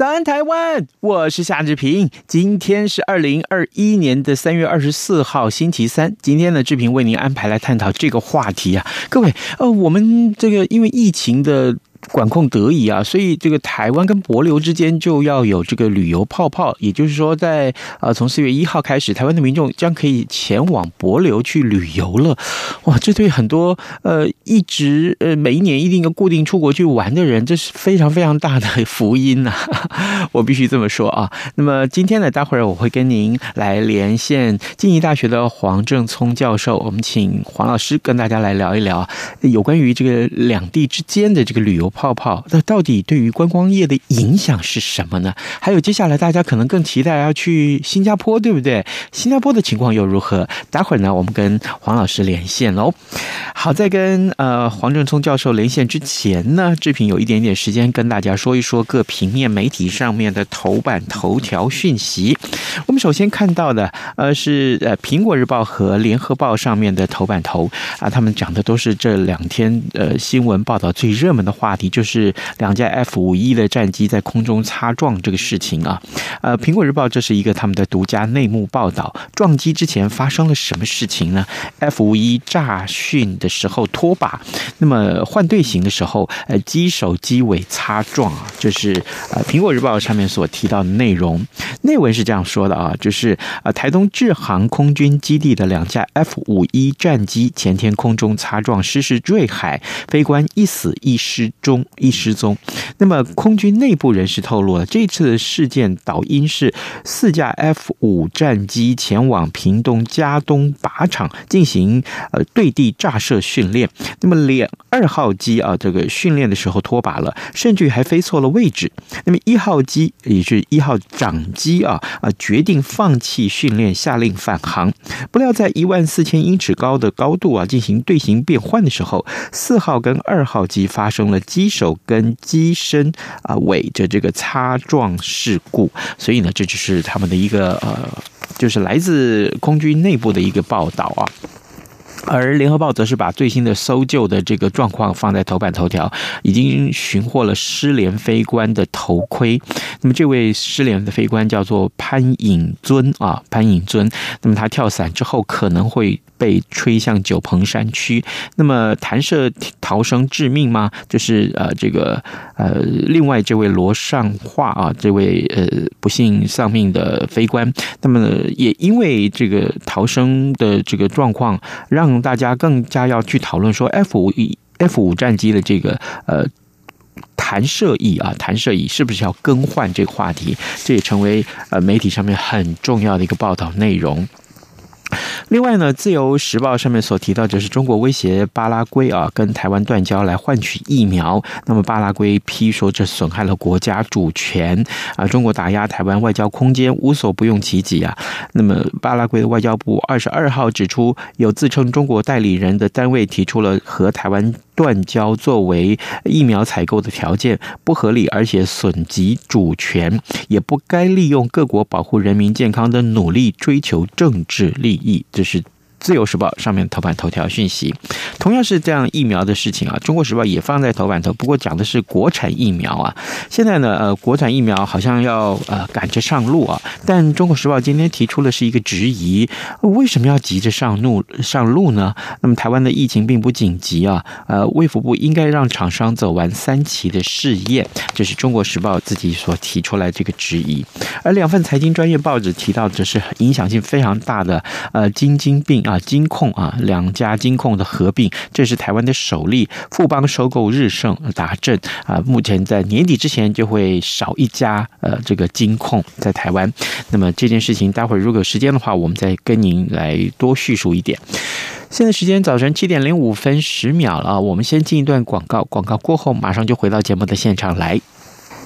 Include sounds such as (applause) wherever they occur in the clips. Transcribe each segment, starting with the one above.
早安，台湾！我是夏志平。今天是二零二一年的三月二十四号，星期三。今天呢，志平为您安排来探讨这个话题啊，各位，呃，我们这个因为疫情的。管控得宜啊，所以这个台湾跟帛琉之间就要有这个旅游泡泡，也就是说在，在呃从四月一号开始，台湾的民众将可以前往帛琉去旅游了。哇，这对很多呃一直呃每一年一定要固定出国去玩的人，这是非常非常大的福音呐、啊！(laughs) 我必须这么说啊。那么今天呢，待会儿我会跟您来连线静宜大学的黄正聪教授，我们请黄老师跟大家来聊一聊有关于这个两地之间的这个旅游。泡泡，那到底对于观光业的影响是什么呢？还有接下来大家可能更期待要去新加坡，对不对？新加坡的情况又如何？待会儿呢，我们跟黄老师连线喽。好，在跟呃黄正聪教授连线之前呢，志平有一点点时间跟大家说一说各平面媒体上面的头版头条讯息。我们首先看到的呃是呃苹果日报和联合报上面的头版头啊，他们讲的都是这两天呃新闻报道最热门的话题。就是两架 F 五一的战机在空中擦撞这个事情啊，呃，苹果日报这是一个他们的独家内幕报道，撞击之前发生了什么事情呢？F 五一炸训的时候拖把，那么换队形的时候，呃，机首机尾擦撞啊，这是呃苹果日报上面所提到的内容。内文是这样说的啊，就是呃台东志航空军基地的两架 F 五一战机前天空中擦撞失事坠海，飞官一死一失踪。一失踪。那么，空军内部人士透露了，这次的事件导因是四架 F 五战机前往屏东佳东靶场进行呃对地炸射训练。那么，两二号机啊，这个训练的时候脱靶了，甚至还飞错了位置。那么一号机也是一号长机啊啊，决定放弃训练，下令返航。不料在一万四千英尺高的高度啊进行队形变换的时候，四号跟二号机发生了机。机首跟机身啊，尾的这个擦撞事故，所以呢，这就是他们的一个呃，就是来自空军内部的一个报道啊。而联合报则是把最新的搜救的这个状况放在头版头条，已经寻获了失联飞官的头盔。那么这位失联的飞官叫做潘颖尊啊，潘颖尊。那么他跳伞之后可能会被吹向九鹏山区。那么弹射逃生致命吗？就是呃这个呃另外这位罗尚化啊，这位呃不幸丧命的飞官。那么也因为这个逃生的这个状况让。大家更加要去讨论说 F 五 F 五战机的这个呃弹射翼啊，弹射翼是不是要更换这个话题？这也成为呃媒体上面很重要的一个报道内容。另外呢，《自由时报》上面所提到，就是中国威胁巴拉圭啊，跟台湾断交来换取疫苗。那么巴拉圭批说，这损害了国家主权啊，中国打压台湾外交空间，无所不用其极啊。那么巴拉圭的外交部二十二号指出，有自称中国代理人的单位提出了和台湾断交作为疫苗采购的条件，不合理，而且损及主权，也不该利用各国保护人民健康的努力追求政治利益。这是。自由时报上面头版头条讯息，同样是这样疫苗的事情啊。中国时报也放在头版头，不过讲的是国产疫苗啊。现在呢，呃，国产疫苗好像要呃赶着上路啊。但中国时报今天提出的是一个质疑：为什么要急着上路上路呢？那么台湾的疫情并不紧急啊。呃，卫福部应该让厂商走完三期的试验，这是中国时报自己所提出来这个质疑。而两份财经专业报纸提到的是影响性非常大的呃京晶病。啊，金控啊，两家金控的合并，这是台湾的首例。富邦收购日盛达证啊，目前在年底之前就会少一家呃，这个金控在台湾。那么这件事情，待会儿如果有时间的话，我们再跟您来多叙述一点。现在时间早晨七点零五分十秒了，我们先进一段广告，广告过后马上就回到节目的现场来。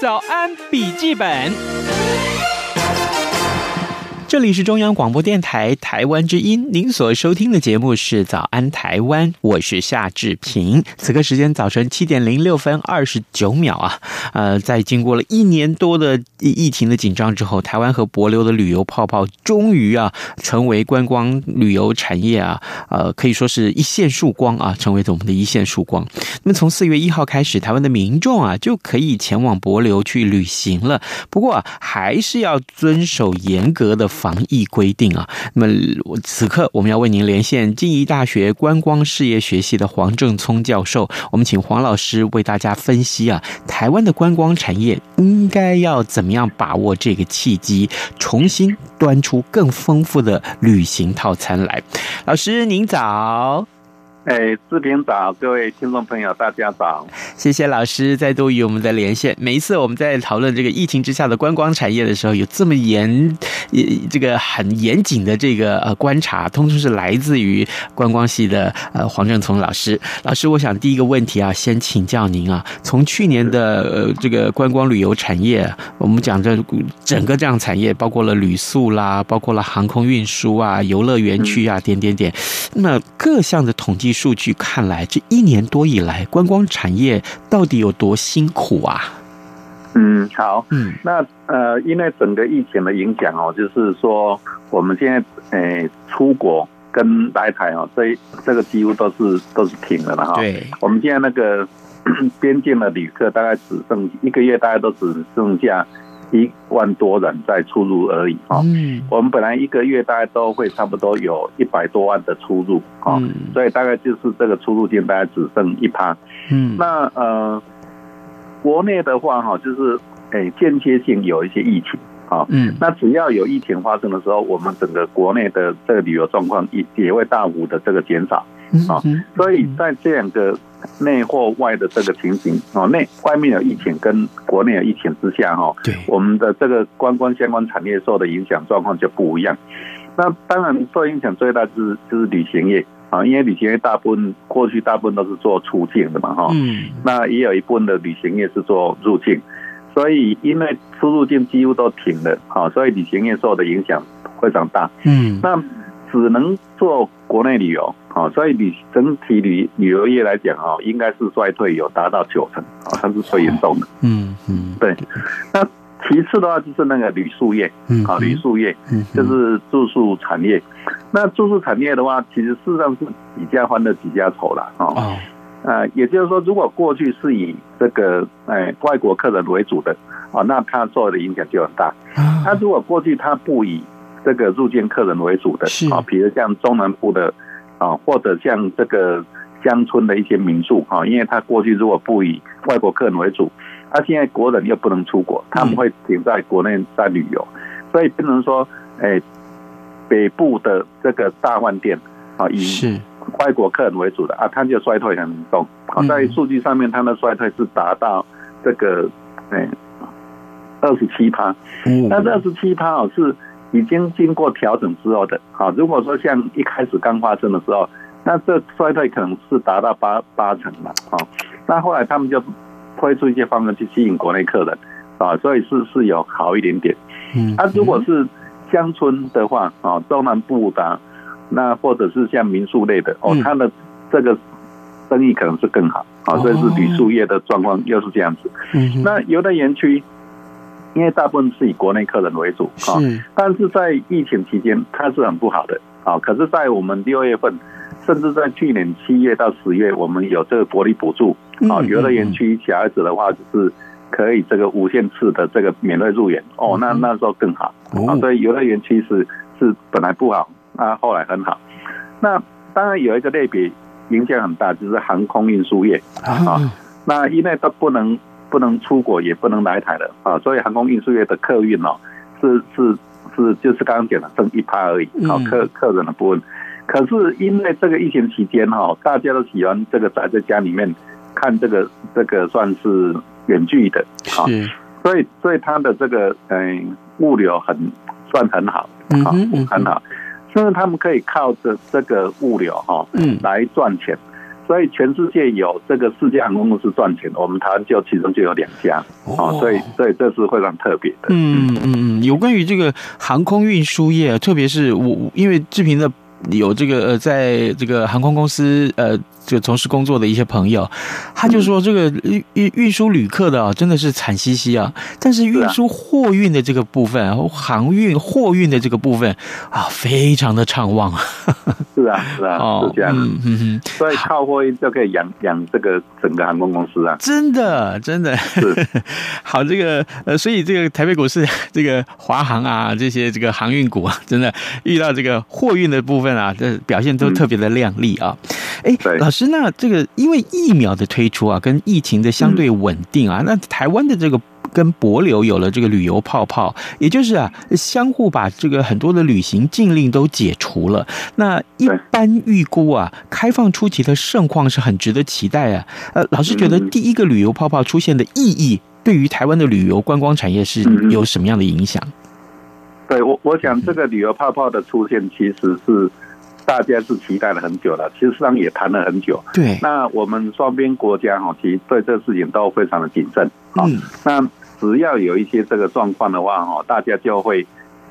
早安，笔记本。这里是中央广播电台台湾之音，您所收听的节目是《早安台湾》，我是夏志平。此刻时间早晨七点零六分二十九秒啊，呃，在经过了一年多的疫情的紧张之后，台湾和帛琉的旅游泡泡终于啊，成为观光旅游产业啊，呃，可以说是一线曙光啊，成为我们的一线曙光。那么从四月一号开始，台湾的民众啊就可以前往帛琉去旅行了，不过，还是要遵守严格的防疫规定啊，那么此刻我们要为您连线静宜大学观光事业学系的黄正聪教授，我们请黄老师为大家分析啊，台湾的观光产业应该要怎么样把握这个契机，重新端出更丰富的旅行套餐来。老师您早。哎，视频早，各位听众朋友，大家早！谢谢老师再度与我们的连线。每一次我们在讨论这个疫情之下的观光产业的时候，有这么严，这个很严谨的这个呃观察，通通是来自于观光系的呃黄正聪老师。老师，我想第一个问题啊，先请教您啊，从去年的呃这个观光旅游产业，我们讲这整个这样产业，包括了旅宿啦，包括了航空运输啊、游乐园区啊，点点点，那各项的统计。数据看来，这一年多以来，观光产业到底有多辛苦啊？嗯，好，嗯，那呃，因为整个疫情的影响哦，就是说我们现在诶出国跟来台哦，这这个几乎都是都是停了的哈。对，我们现在那个 (coughs) 边境的旅客大概只剩一个月，大概都只剩下。一万多人在出入而已哈，嗯，我们本来一个月大概都会差不多有一百多万的出入啊，嗯，所以大概就是这个出入境大概只剩一趴，嗯，那呃，国内的话哈，就是诶间接性有一些疫情啊，嗯，那只要有疫情发生的时候，我们整个国内的这个旅游状况也也会大幅的这个减少。啊，所以在这两个内或外的这个情形，哦，内外面有疫情跟国内有疫情之下，哈，对，我们的这个观光相关产业受的影响状况就不一样。那当然受影响最大就是就是旅行业啊，因为旅行业大部分过去大部分都是做出境的嘛，哈，嗯，那也有一部分的旅行业是做入境，所以因为出入境几乎都停了，啊，所以旅行业受的影响非常大，嗯，那只能做国内旅游。好，所以旅整体旅旅游业来讲啊，应该是衰退有达到九成啊，它是最严重的。嗯嗯，对。那其次的话就是那个旅宿业，嗯，啊，旅宿业，嗯，就是住宿产业。那住宿产业的话，其实事实上是几家欢乐几家愁了啊。哦。呃，也就是说，如果过去是以这个哎外国客人为主的啊，那它受的影响就很大。那如果过去它不以这个入境客人为主的啊，比如像中南部的。啊，或者像这个乡村的一些民宿啊，因为他过去如果不以外国客人为主，他现在国人又不能出国，他们会停在国内在旅游，所以不能说，哎，北部的这个大饭店啊，以外国客人为主的啊，它就衰退很严重。啊，在数据上面，它的衰退是达到这个哎二十七趴，那这二十七趴哦是。已经经过调整之后的，好，如果说像一开始刚发生的时候，那这衰退可能是达到八八成嘛，啊，那后来他们就推出一些方案去吸引国内客人，啊，所以是是有好一点点。嗯，那如果是乡村的话，啊，中南部的，那或者是像民宿类的哦，它的这个生意可能是更好啊，所以是旅宿业的状况又是这样子。嗯那游乐园区，因为大部分是以国内客人为主啊，但是在疫情期间它是很不好的啊。可是，在我们六月份，甚至在去年七月到十月，我们有这个国力补助啊，游乐园区小孩子的话就是。可以这个无限次的这个免费入园哦，那那时候更好啊，所以游乐园其实是本来不好，那后来很好。那当然有一个类别影响很大，就是航空运输业啊。那因为都不能不能出国，也不能来台了啊，所以航空运输业的客运哦，是是是，就是刚刚讲的剩一趴而已啊，客客人的部分。可是因为这个疫情期间哈，大家都喜欢这个宅在家里面看这个这个算是。远距的啊，所以所以它的这个嗯物流很算很好啊，很好，甚至他们可以靠着这个物流哈，嗯，来赚钱。所以全世界有这个世界航空公司赚钱，我们台湾就其中就有两家哦，所以所以这是非常特别的。嗯嗯嗯，有关于这个航空运输业，特别是我因为志平的。有这个呃，在这个航空公司呃，就从事工作的一些朋友，他就说这个运运运输旅客的啊，真的是惨兮兮啊。但是运输货运的这个部分，航运货运的这个部分啊，非常的畅旺啊。是啊，是啊，(laughs) 是这样。嗯嗯嗯，所以靠货运就可以养养这个整个航空公司啊。真的，真的是 (laughs) 好。这个呃，所以这个台北股市这个华航啊，这些这个航运股啊，(laughs) 真的遇到这个货运的部分。啊，这表现都特别的亮丽啊！哎，老师，那这个因为疫苗的推出啊，跟疫情的相对稳定啊，那台湾的这个跟博流有了这个旅游泡泡，也就是啊，相互把这个很多的旅行禁令都解除了。那一般预估啊，开放初期的盛况是很值得期待啊。呃，老师觉得第一个旅游泡泡出现的意义，对于台湾的旅游观光产业是有什么样的影响？对我，我想这个旅游泡泡的出现，其实是大家是期待了很久了，其实上也谈了很久。对，那我们双边国家哈，其实对这个事情都非常的谨慎。嗯，那只要有一些这个状况的话哈，大家就会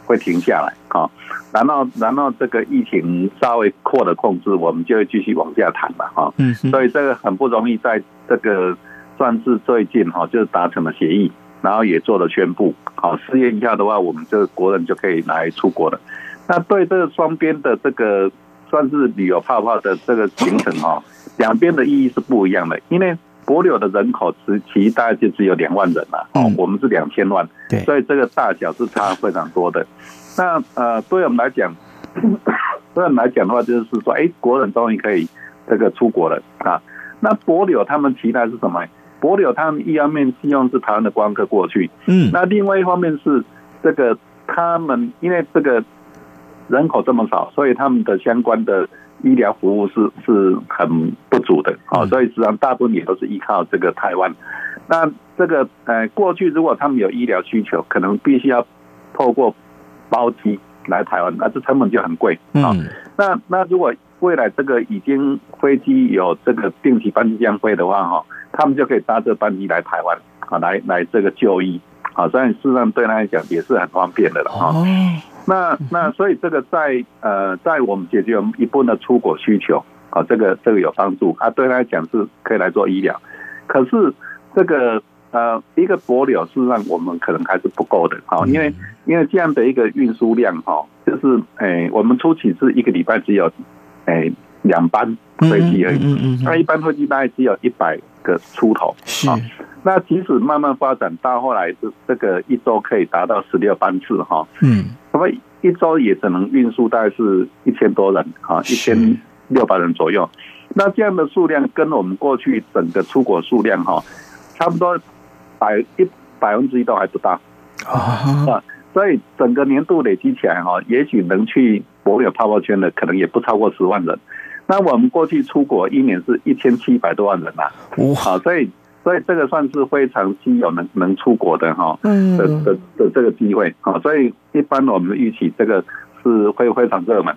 会停下来。好，然后然后这个疫情稍微扩了控制，我们就会继续往下谈了。哈，嗯，所以这个很不容易，在这个算是最近哈，就是达成了协议。然后也做了宣布，好，四月一下的话，我们这个国人就可以来出国了。那对这个双边的这个算是旅游泡泡的这个行程哈，两边的意义是不一样的。因为帛琉的人口其其实大概就只有两万人嘛，哦，我们是两千万，对，所以这个大小是差非常多的。那呃，对我们来讲，(coughs) 对我们来讲的话，就是说，哎，国人终于可以这个出国了啊。那博柳他们期待是什么？博柳他们一方面希望是台湾的观光客过去，嗯，那另外一方面是这个他们因为这个人口这么少，所以他们的相关的医疗服务是是很不足的，啊，所以实际上大部分也都是依靠这个台湾。那这个呃过去如果他们有医疗需求，可能必须要透过包机来台湾，那这成本就很贵啊。那那如果未来这个已经飞机有这个定期班机这样飞的话，哈。他们就可以搭这班机来台湾啊，来来这个就医啊，所以事实上对他来讲也是很方便的了啊。那那所以这个在呃，在我们解决我们一部分的出国需求啊，这个这个有帮助啊，对他来讲是可以来做医疗。可是这个呃，一个柏柳事实上我们可能还是不够的啊，因为因为这样的一个运输量哈，就是诶，我们初期是一个礼拜只有诶两班飞机而已，那一般飞机大概只有一百。个出头啊，那即使慢慢发展到后来，这这个一周可以达到十六班次哈，嗯，那么一周也只能运输大概是一千多人啊，一千六百人左右。那这样的数量跟我们过去整个出国数量哈，差不多百一百分之一都还不到。啊，所以整个年度累积起来哈，也许能去帛琉泡泡圈的可能也不超过十万人。那我们过去出国一年是一千七百多万人呐，好，所以所以这个算是非常稀有能能出国的哈，嗯。的的的这个机会，好，所以一般我们预期这个是会非常热门。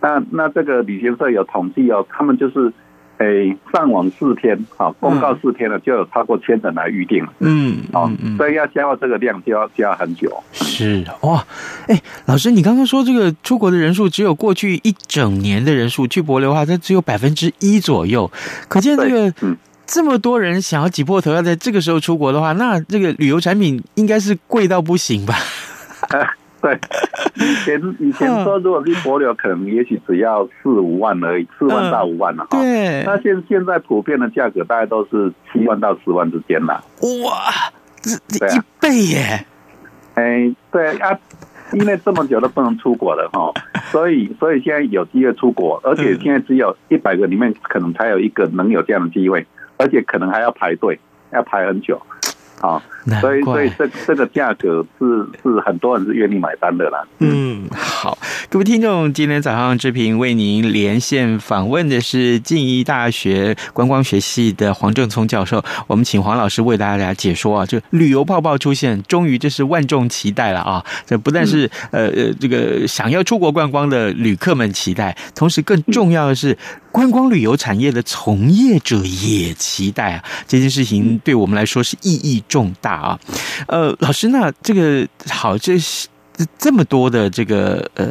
那那这个旅行社有统计哦，他们就是诶上网四天，好，公告四天了，就有超过千人来预定了，嗯，好，所以要消化这个量就要就要很久。是哇，哎，老师，你刚刚说这个出国的人数只有过去一整年的人数去博流的话，它只有百分之一左右，可见这个这么多人想要挤破头要在这个时候出国的话，那这个旅游产品应该是贵到不行吧？(laughs) 对，以前以前说如果去博流，可能也许只要四五万而已，四万到五万了哈。对，那现现在普遍的价格大概都是七万到十万之间了。哇，这这一倍耶！哎，对啊，因为这么久都不能出国了哈，(laughs) 所以所以现在有机会出国，而且现在只有一百个里面可能才有一个能有这样的机会，而且可能还要排队，要排很久。好，所以所以这这个价格是是很多人是愿意买单的啦。嗯，好，各位听众，今天早上志平为您连线访问的是静宜大学观光学系的黄正聪教授，我们请黄老师为大家解说啊，就旅游泡泡出现，终于这是万众期待了啊！这不但是呃呃这个想要出国观光的旅客们期待，同时更重要的是。观光旅游产业的从业者也期待啊，这件事情对我们来说是意义重大啊。呃，老师，那这个好，这。这么多的这个呃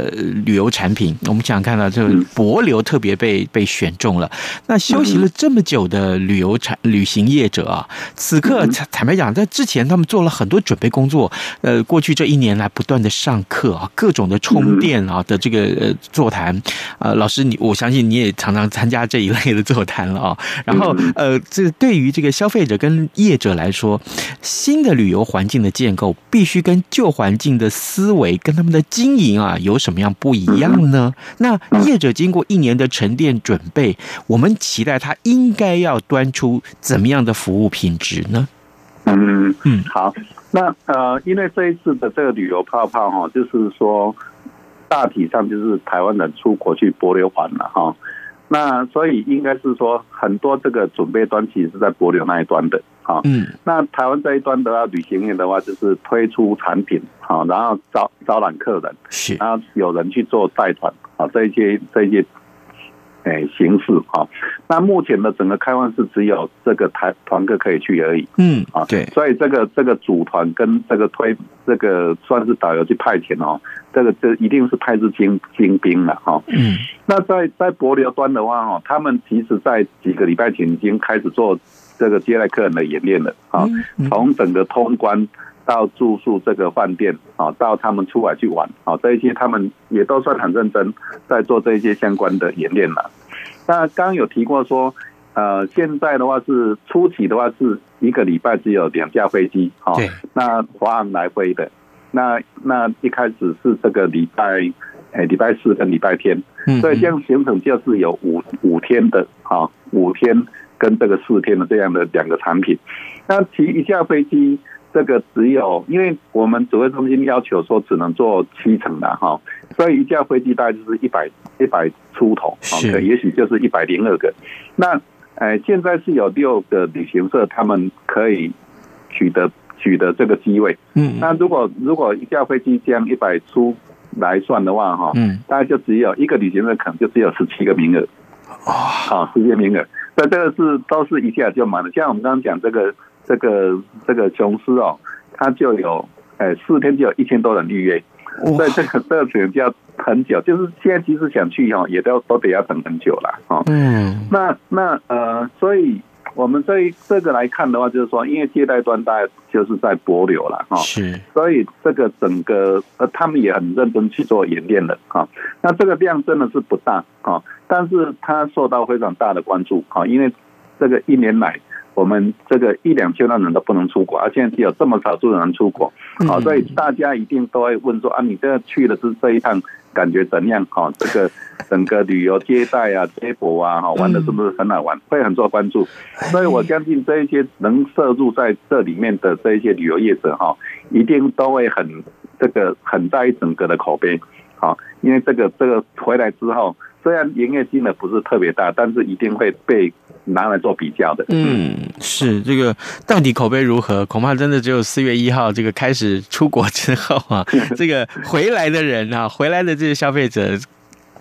旅游产品，我们想看到这个博流特别被被选中了。那休息了这么久的旅游产旅行业者啊，此刻坦坦白讲，在之前他们做了很多准备工作。呃，过去这一年来不断的上课啊，各种的充电啊的这个呃座谈啊，老师你我相信你也常常参加这一类的座谈了啊。然后呃，这对于这个消费者跟业者来说，新的旅游环境的建构必须跟旧环境的思维跟他们的经营啊有什么样不一样呢？那业者经过一年的沉淀准备，我们期待他应该要端出怎么样的服务品质呢？嗯嗯，好，那呃，因为这一次的这个旅游泡泡哈，就是说大体上就是台湾人出国去博流环了哈。那所以应该是说，很多这个准备端其实是在博流那一端的，啊，嗯，那台湾这一端的话，旅行业的话就是推出产品，好，然后招招揽客人，是，然后有人去做带团，啊，这一些这一些。哎，形式哈，那目前的整个开放是只有这个团团客可以去而已。嗯，啊，对，所以这个这个组团跟这个推这个算是导游去派遣哦，这个这一定是派是精精兵了哈。嗯，那在在博流端的话哈，他们其实在几个礼拜前已经开始做这个接待客人的演练了啊，从整个通关。到住宿这个饭店啊，到他们出来去玩啊，这一些他们也都算很认真，在做这一些相关的演练了。那刚刚有提过说，呃，现在的话是初期的话是一个礼拜只有两架飞机啊，那华航来飞的。那那一开始是这个礼拜，诶，礼拜四跟礼拜天，所以这样行程就是有五五天的啊，五天跟这个四天的这样的两个产品。那其一架飞机。这个只有，因为我们指挥中心要求说只能坐七成的哈，所以一架飞机大概就是一百一百出头，是，也许就是一百零二个。那呃，现在是有六个旅行社，他们可以取得取得这个机位。嗯，那如果如果一架飞机这样一百出来算的话，哈，嗯，大概就只有一个旅行社，可能就只有十七个名额。哦，好，十七个名额，所以这个是都是一下就满了。像我们刚刚讲这个。这个这个琼斯哦，它就有诶四天就有一千多人预约，所以这个这个要很久，就是现在即使想去哦，也都都得要等很久了哦。嗯，那那呃，所以我们这这个来看的话，就是说，因为接待端大概就是在帛琉了哈，是，所以这个整个呃，他们也很认真去做演练了哈。那这个量真的是不大啊，但是它受到非常大的关注啊，因为这个一年来。我们这个一两千万人都不能出国，而现在只有这么少数人出国，好，所以大家一定都会问说啊，你这去的是这一趟，感觉怎样？哈，这个整个旅游接待啊、接驳啊，哈，玩的是不是很好玩？会很受关注，所以我相信这一些能摄入在这里面的这一些旅游业者，哈，一定都会很这个很在意整个的口碑，好，因为这个这个回来之后，虽然营业金额不是特别大，但是一定会被。拿来做比较的，嗯，是这个到底口碑如何？恐怕真的只有四月一号这个开始出国之后啊，(laughs) 这个回来的人啊，回来的这些消费者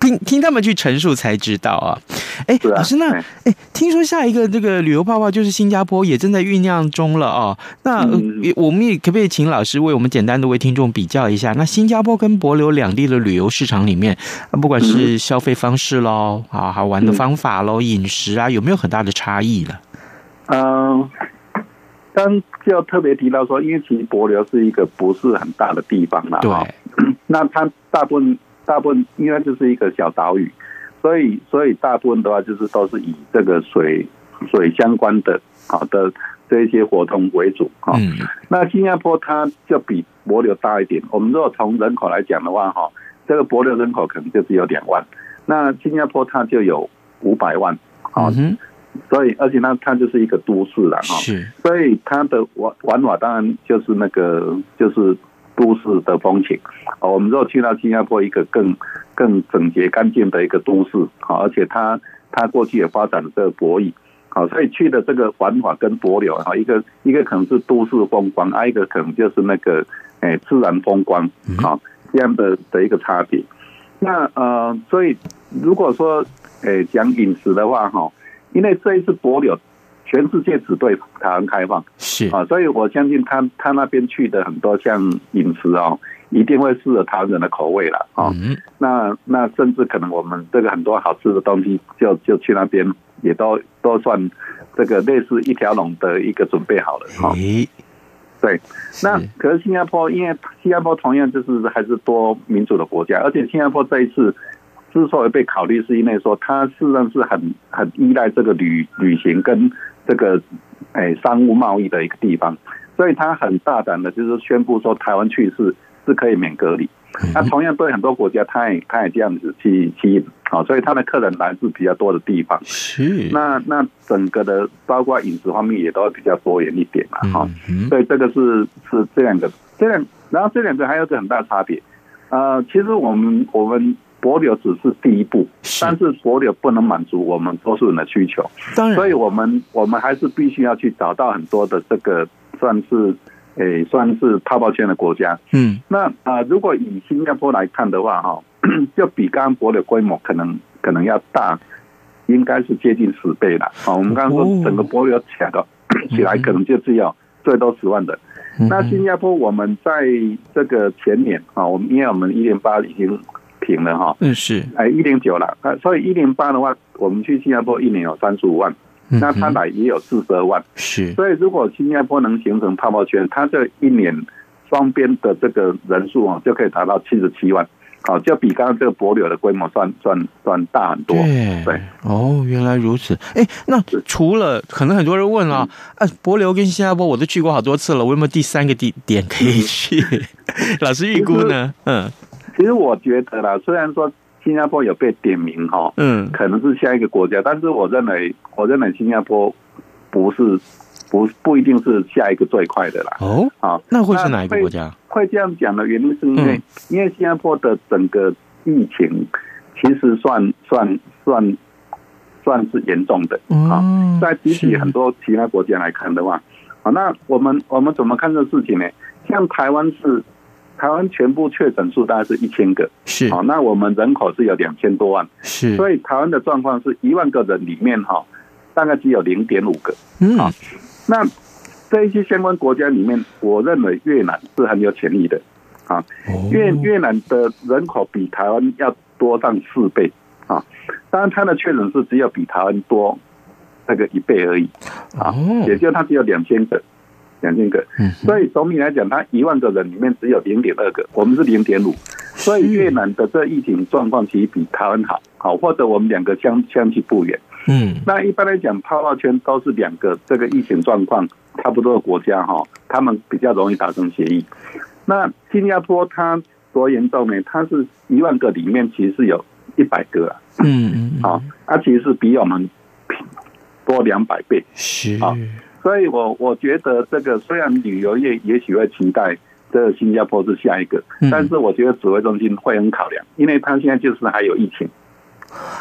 听听他们去陈述才知道啊。哎，啊、老师，那哎，听说下一个这个旅游泡泡就是新加坡，也正在酝酿中了哦。那、嗯、我们也可不可以请老师为我们简单的为听众比较一下？那新加坡跟博流两地的旅游市场里面，不管是消费方式喽，啊，好玩的方法喽，饮食啊，有没有很大的差异呢？嗯，刚就特别提到说，因为其实博流是一个不是很大的地方嘛，对，(clears throat) 那它大部分大部分应该就是一个小岛屿。所以，所以大部分的话，就是都是以这个水水相关的好的这一些活动为主哈。那新加坡它就比博流大一点。我们如果从人口来讲的话，哈，这个博流人口可能就只有两万，那新加坡它就有五百万啊。所以，而且它它就是一个都市了哈。是。所以它的玩玩法当然就是那个就是。都市的风情，我们如果去到新加坡一个更更整洁干净的一个都市，好，而且它它过去也发展了这个博弈，好，所以去的这个玩法跟博流哈，一个一个可能是都市风光，啊，一个可能就是那个诶自然风光，好，这样的的一个差别。那呃，所以如果说诶讲饮食的话哈，因为这一次帛琉。全世界只对台湾开放，是啊，所以我相信他他那边去的很多像饮食哦，一定会适合台湾人的口味了啊。那那甚至可能我们这个很多好吃的东西就，就就去那边也都都算这个类似一条龙的一个准备好了哈。对，那可是新加坡，因为新加坡同样就是还是多民主的国家，而且新加坡这一次。之所以被考虑，是因为说它事实上是很很依赖这个旅旅行跟这个诶商务贸易的一个地方，所以他很大胆的，就是宣布说台湾去是是可以免隔离。那同样对很多国家，他也他也这样子去吸引，好，所以他的客人来自比较多的地方。是。那那整个的包括饮食方面也都会比较多元一点嘛，哈。所以这个是是这两个，这两然后这两个还有个很大差别。呃，其实我们我们。帛琉只是第一步，但是博流不能满足我们多数人的需求，当然，所以我们我们还是必须要去找到很多的这个算是诶、欸、算是泡泡圈的国家。嗯，那啊、呃，如果以新加坡来看的话，哈，(coughs) 就比刚刚博流规模可能可能要大，应该是接近十倍了。好，我们刚刚说整个博流起来的 (coughs) 起来可能就只有最多十万人。那新加坡我们在这个前年啊，我们因为我们一零八已经。停了哈，嗯是，哎一零九了，所以一零八的话，我们去新加坡一年有三十五万，那他来也有四十二万，是，所以如果新加坡能形成泡泡圈，它这一年双边的这个人数啊，就可以达到七十七万，好，就比刚刚这个博流的规模算算算大很多，对，对，哦，原来如此，哎，那除了可能很多人问啊，啊，博流跟新加坡我都去过好多次了，我有没有第三个地点可以去？(laughs) 老师预估呢？嗯。其实我觉得啦，虽然说新加坡有被点名哈，嗯，可能是下一个国家，但是我认为，我认为新加坡不是不不一定是下一个最快的啦。哦，好，那会是哪一个国家？会这样讲的原因是因为，因为新加坡的整个疫情其实算算算算是严重的啊，在比起很多其他国家来看的话，好，那我们我们怎么看这个事情呢？像台湾是。台湾全部确诊数大概是一千个，是。好，那我们人口是有两千多万，是，所以台湾的状况是一万个人里面哈，大概只有零点五个，嗯，好，那这一些相关国家里面，我认为越南是很有潜力的，啊，越越南的人口比台湾要多上四倍，啊，当然它的确诊数只有比台湾多那个一倍而已，啊，也就它只有两千个。两千个，所以总体来讲，它一万个人里面只有零点二个，我们是零点五，所以越南的这疫情状况其实比台湾好，好，或者我们两个相相去不远。嗯，那一般来讲，泡泡圈都是两个这个疫情状况差不多的国家哈，他们比较容易达成协议。那新加坡它多严重呢？它是一万个里面其实是有一百个啊，嗯嗯，好，它其实是比我们多两百倍，是啊。所以我我觉得这个虽然旅游业也许会期待这个新加坡是下一个，但是我觉得指挥中心会很考量，因为他现在就是还有疫情，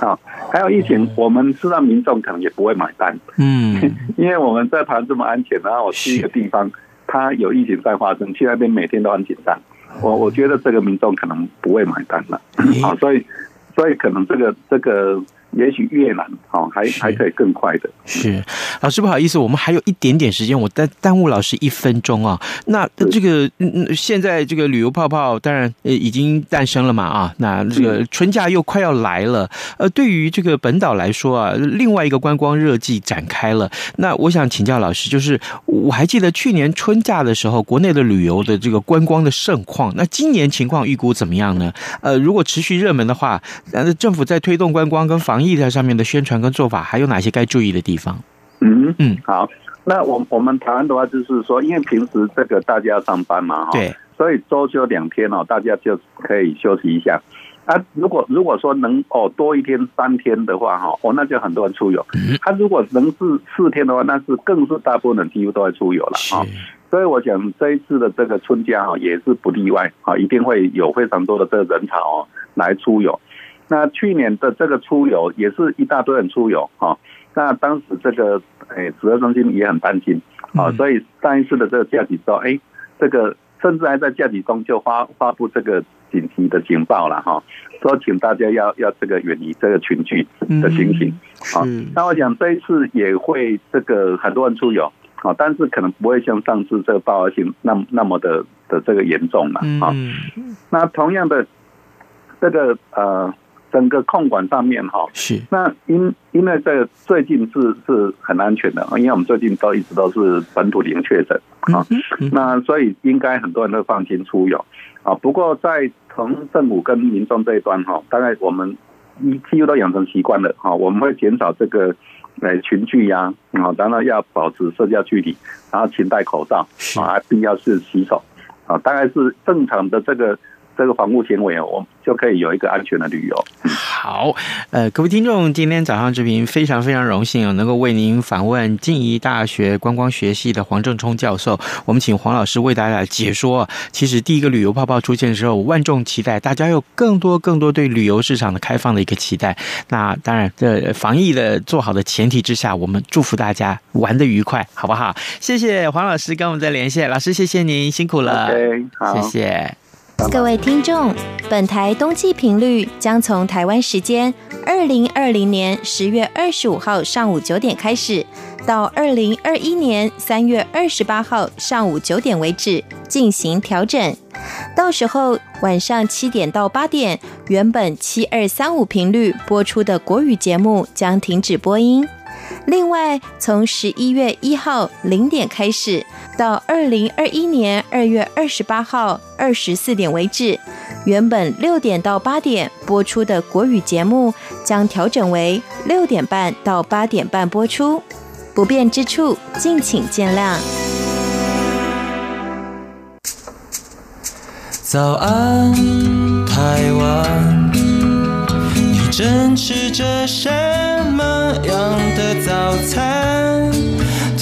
啊，还有疫情，我们知道民众可能也不会买单，嗯，(laughs) 因为我们在谈这么安全，然后我去一个地方，它有疫情在发生，去那边每天都很紧张，我我觉得这个民众可能不会买单了，啊，所以所以可能这个这个。也许越南哦，还还可以更快的。是，老师不好意思，我们还有一点点时间，我耽耽误老师一分钟啊。那这个嗯，现在这个旅游泡泡当然呃已经诞生了嘛啊。那这个春假又快要来了，呃，对于这个本岛来说啊，另外一个观光热季展开了。那我想请教老师，就是我还记得去年春假的时候，国内的旅游的这个观光的盛况，那今年情况预估怎么样呢？呃，如果持续热门的话，呃，政府在推动观光跟防疫。地上面的宣传跟做法，还有哪些该注意的地方？嗯嗯，好，那我我们台湾的话，就是说，因为平时这个大家要上班嘛，哈，对，所以周休两天哦，大家就可以休息一下。啊，如果如果说能哦多一天三天的话，哈，哦，那就很多人出游。他、嗯、如果能是四天的话，那是更是大部分人几乎都会出游了啊。所以我想这一次的这个春假哈，也是不例外啊，一定会有非常多的这个人潮哦来出游。那去年的这个出游也是一大堆人出游哈，那当时这个诶指挥中心也很担心啊，所以上一次的这个假期之后，哎，这个甚至还在假期中就发发布这个紧急的警报了哈，说请大家要要这个远离这个群聚的情形啊。那我想这一次也会这个很多人出游啊，但是可能不会像上次这个爆发性那么那么的的这个严重了啊。那同样的这个呃。整个控管上面哈，是那因因为这个最近是是很安全的，因为我们最近都一直都是本土零确诊啊，那所以应该很多人都放心出游啊。不过在从政府跟民众这一端哈，大概我们一几乎都养成习惯了哈，我们会减少这个呃群聚呀，啊，当然要保持社交距离，然后勤戴口罩啊，必要是洗手啊，大概是正常的这个。这个防护行为，我们就可以有一个安全的旅游。好，呃，各位听众，今天早上这频非常非常荣幸能够为您访问静宜大学观光学系的黄正冲教授。我们请黄老师为大家解说。其实第一个旅游泡泡出现的时候，万众期待，大家有更多更多对旅游市场的开放的一个期待。那当然，在防疫的做好的前提之下，我们祝福大家玩得愉快，好不好？谢谢黄老师跟我们的连线，老师谢谢您辛苦了谢谢。各位听众，本台冬季频率将从台湾时间二零二零年十月二十五号上午九点开始，到二零二一年三月二十八号上午九点为止进行调整。到时候晚上七点到八点，原本七二三五频率播出的国语节目将停止播音。另外，从十一月一号零点开始，到二零二一年二月二十八号二十四点为止，原本六点到八点播出的国语节目将调整为六点半到八点半播出。不便之处，敬请见谅。早安，台湾，你正吃着什么样的早餐？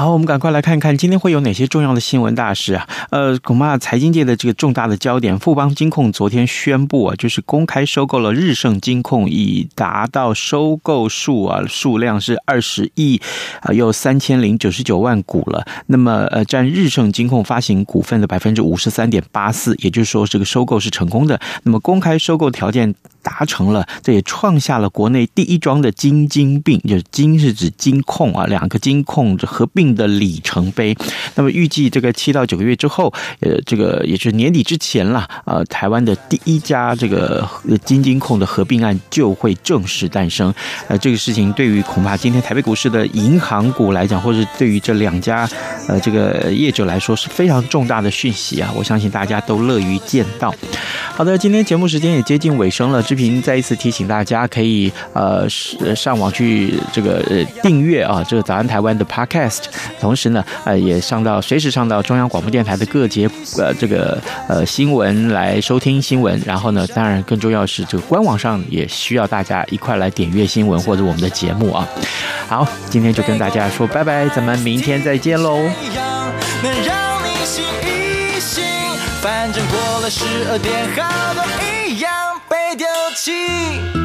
好，我们赶快来看看今天会有哪些重要的新闻大事啊？呃，恐怕财经界的这个重大的焦点，富邦金控昨天宣布啊，就是公开收购了日盛金控，已达到收购数啊，数量是二十亿啊，又三千零九十九万股了。那么呃，占日盛金控发行股份的百分之五十三点八四，也就是说这个收购是成功的。那么公开收购条件达成了，这也创下了国内第一桩的金金并，就是金是指金控啊，两个金控合并的里程碑。那么预计这个七到九个月之后，呃，这个也是年底之前了，呃，台湾的第一家这个金金控的合并案就会正式诞生。呃，这个事情对于恐怕今天台北股市的银行股来讲，或者对于这两家呃这个业者来说是非常重大的讯息啊！我相信大家都乐于见到。好的，今天节目时间也接近尾声了。志平再一次提醒大家，可以呃上网去这个呃订阅啊，这个早安台湾的 Podcast，同时呢呃也上到随时上到中央广播电台的各节呃这个呃新闻来收听新闻。然后呢，当然更重要是这个官网上也需要大家一块来点阅新闻或者我们的节目啊。好，今天就跟大家说拜拜，咱们明天再见喽。反正过了十二点，好多一样被丢。情。